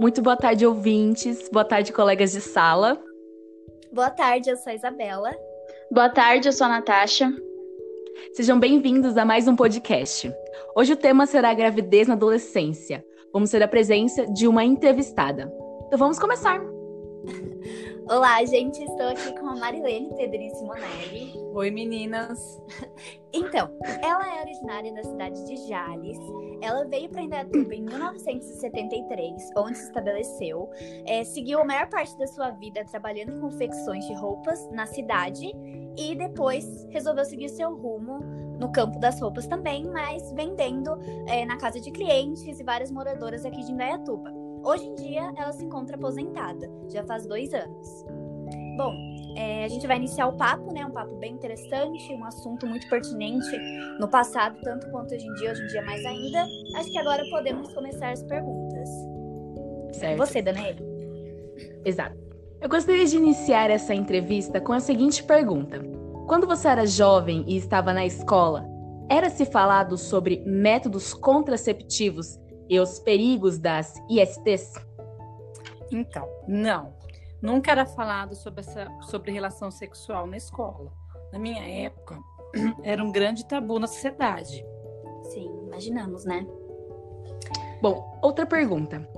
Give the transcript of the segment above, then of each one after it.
Muito boa tarde, ouvintes. Boa tarde, colegas de sala. Boa tarde, eu sou a Isabela. Boa tarde, eu sou a Natasha. Sejam bem-vindos a mais um podcast. Hoje o tema será a gravidez na adolescência. Vamos ter a presença de uma entrevistada. Então vamos começar. Olá, gente, estou aqui com a Marilene Pedrini Simonelli. Oi, meninas. Então, ela é originária da cidade de Jales. Ela veio para Indaiatuba em 1973, onde se estabeleceu. É, seguiu a maior parte da sua vida trabalhando em confecções de roupas na cidade e depois resolveu seguir seu rumo no campo das roupas também, mas vendendo é, na casa de clientes e várias moradoras aqui de Indaiatuba. Hoje em dia, ela se encontra aposentada, já faz dois anos. Bom, é, a gente vai iniciar o papo, né? Um papo bem interessante, um assunto muito pertinente no passado, tanto quanto hoje em dia, hoje em dia mais ainda. Acho que agora podemos começar as perguntas. Certo. Você, Danae. Exato. Eu gostaria de iniciar essa entrevista com a seguinte pergunta: Quando você era jovem e estava na escola, era-se falado sobre métodos contraceptivos e os perigos das ISTs? Então, não. Nunca era falado sobre, essa, sobre relação sexual na escola. Na minha época, era um grande tabu na sociedade. Sim, imaginamos, né? Bom, outra pergunta.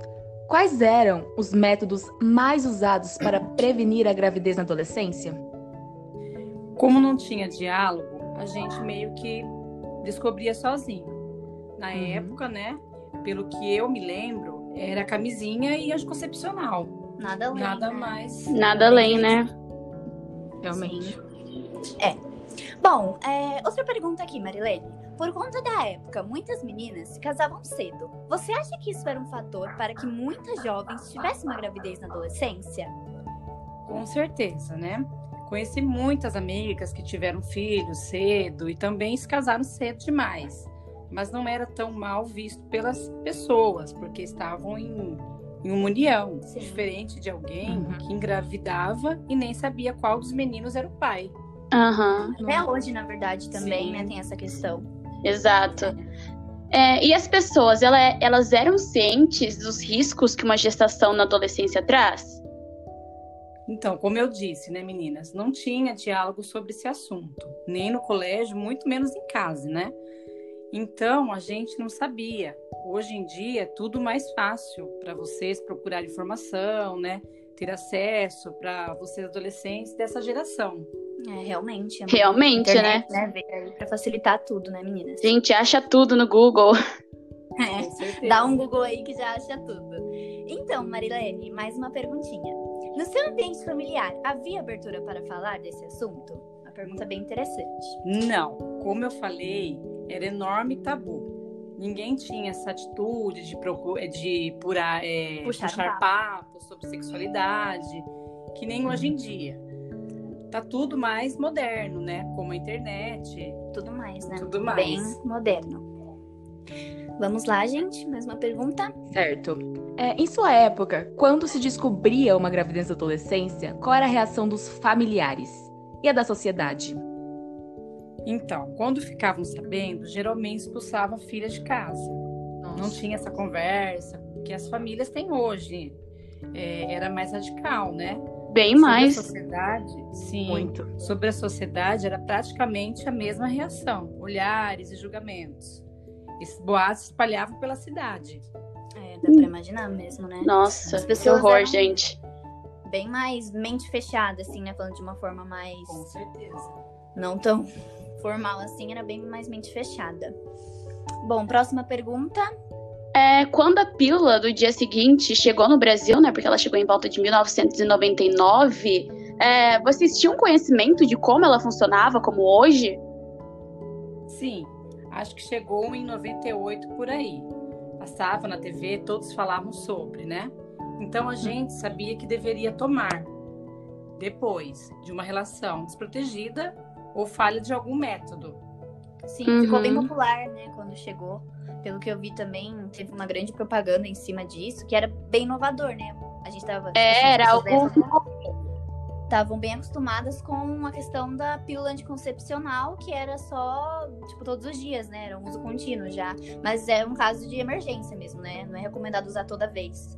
Quais eram os métodos mais usados para prevenir a gravidez na adolescência? Como não tinha diálogo, a gente meio que descobria sozinho. Na uhum. época, né? Pelo que eu me lembro, era camisinha e anticoncepcional. Nada além. Nada né? mais. Nada além, né? Realmente. Sim. É. Bom, é, outra pergunta aqui, Marilene. Por conta da época, muitas meninas se casavam cedo. Você acha que isso era um fator para que muitas jovens tivessem uma gravidez na adolescência? Com certeza, né? Conheci muitas amigas que tiveram filhos cedo e também se casaram cedo demais. Mas não era tão mal visto pelas pessoas, porque estavam em, em uma união, Sim. diferente de alguém Uhum. que engravidava e nem sabia qual dos meninos era o pai. Aham, Até hoje, na verdade, também, Sim. né, tem essa questão. exato. É, e as pessoas, ela- elas eram cientes dos riscos que uma gestação na adolescência traz? Então, como eu disse, né, meninas, não tinha diálogo sobre esse assunto, nem no colégio, muito menos em casa, né? Então, a gente não sabia. Hoje em dia é tudo mais fácil para vocês procurar informação, né? Ter acesso para vocês adolescentes dessa geração. É, realmente. a Realmente, internet, né? Aí pra facilitar tudo, né, meninas? Gente, acha tudo no Google. É. Dá um Google aí que já acha tudo. Então, Marilene, mais uma perguntinha. No seu ambiente familiar, havia abertura para falar desse assunto? Uma pergunta bem interessante. Não, como eu falei, era enorme tabu. Ninguém tinha essa atitude de, procu- de purar, é, Puxar puxar, um papo sobre sexualidade, que nem hoje em dia. Tá tudo mais moderno, né? Como a internet, Tudo mais, né? tudo mais. Bem moderno. Vamos lá, gente. Mais uma pergunta. Certo. É, em sua época, quando se descobria uma gravidez na adolescência, qual era a reação dos familiares e a da sociedade? Então, quando ficavam sabendo, geralmente expulsavam a filha de casa. Não tinha essa conversa que as famílias têm hoje. É, era mais radical, né? Bem Sobre mais. a sociedade, sim. Muito. sobre a sociedade era praticamente a mesma reação, olhares e julgamentos. Esses boatos se espalhavam pela cidade. É, dá pra imaginar mesmo, né? Nossa, As que pessoas horror, eram- gente. Bem mais mente fechada, assim, né? Falando de uma forma mais. Com certeza. não tão formal assim, era bem mais mente fechada. Bom, próxima pergunta. É, quando a pílula do dia seguinte chegou no Brasil, né? Porque ela chegou em volta de 1999. é, vocês tinham conhecimento de como ela funcionava, como hoje? Sim, acho que chegou em 98 por aí. Passava na TV, todos falavam sobre, né? Então a gente sabia que deveria tomar depois de uma relação desprotegida ou falha de algum método. Sim, Uhum. ficou bem popular, né, quando chegou. Pelo que eu vi também, teve uma grande propaganda em cima disso, que era bem inovador, né? A gente tava. assim, É, era algo. Estavam bem acostumadas com a questão da pílula anticoncepcional, que era só, tipo, todos os dias, né? Era um uso contínuo já. Mas é um caso de emergência mesmo, né? Não é recomendado usar toda vez.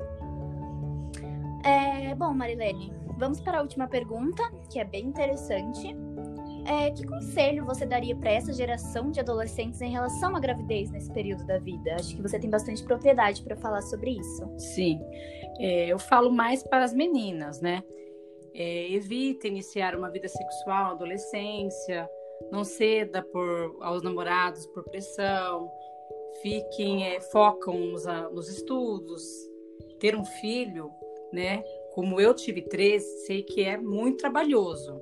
É, bom, Marilene, vamos para a última pergunta, que é bem interessante. É, que conselho você daria para essa geração de adolescentes em relação à gravidez nesse período da vida? Acho que você tem bastante propriedade para falar sobre isso. Sim, é, eu falo mais para as meninas, né? É, iniciar uma vida sexual na adolescência, não ceda por, aos namorados por pressão, fiquem, é, focam nos, nos estudos. Ter um filho, né? Como eu tive três, sei que é muito trabalhoso.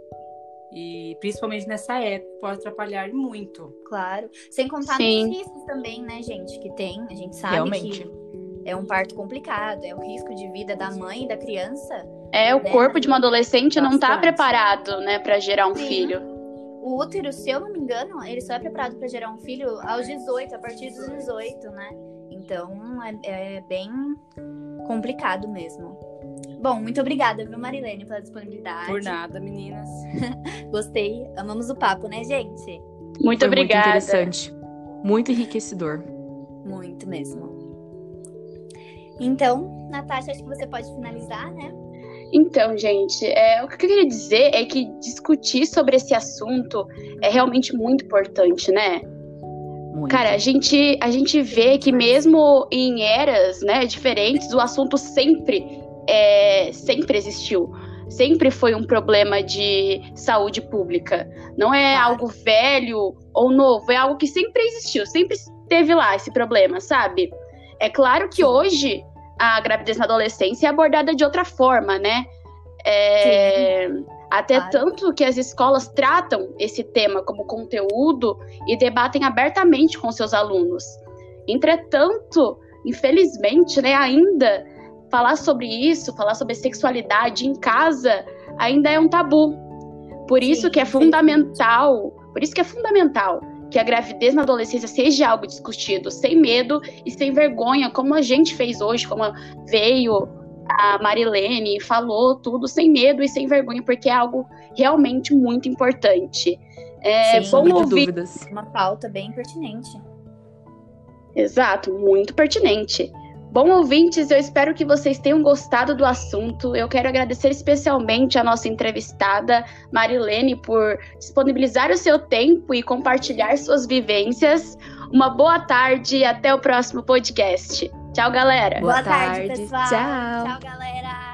E principalmente nessa época pode atrapalhar muito. Claro. Sem contar Sim. nos riscos também, né, gente, que tem. A gente sabe Realmente. que é um parto complicado, é o risco de vida da mãe e da criança. É, o né? corpo de uma adolescente Bastante. não está preparado, né, para gerar um Sim. filho. O útero, se eu não me engano, ele só é preparado para gerar um filho aos 18, a partir dos 18, né? Então é, é bem complicado mesmo. Bom, muito obrigada, viu, Marilene, pela disponibilidade. Por nada, meninas. Gostei. Amamos o papo, né, gente? Muito Foi obrigada. Muito interessante. Muito enriquecedor. Muito mesmo. Então, Natasha, acho que você pode finalizar, né? Então, gente, é, o que eu queria dizer é que discutir sobre esse assunto é realmente muito importante, né? Muito. Cara, a gente, a gente vê que mesmo em eras né, diferentes, o assunto sempre é, sempre existiu. Sempre foi um problema de saúde pública. Não é claro. algo velho ou novo, é algo que sempre existiu, sempre teve lá esse problema, sabe? É claro que hoje a gravidez na adolescência é abordada de outra forma, né? É, até claro. tanto que as escolas tratam esse tema como conteúdo e debatem abertamente com seus alunos. Entretanto, infelizmente, né, ainda falar sobre isso, falar sobre sexualidade em casa, ainda é um tabu. Por isso sim, que é fundamental, por isso que é fundamental que a gravidez na adolescência seja algo discutido, sem medo e sem vergonha, como a gente fez hoje, como veio a Marilene e falou tudo sem medo e sem vergonha, porque é algo realmente muito importante. É Sim, bom ouvir dúvidas. uma pauta bem pertinente. Exato, muito pertinente. Bom, ouvintes, eu espero que vocês tenham gostado do assunto. Eu quero agradecer especialmente a nossa entrevistada, Marilene, por disponibilizar o seu tempo e compartilhar suas vivências. Uma boa tarde e até o próximo podcast. Tchau, galera. Boa, boa tarde, tarde, pessoal. Tchau, Tchau galera.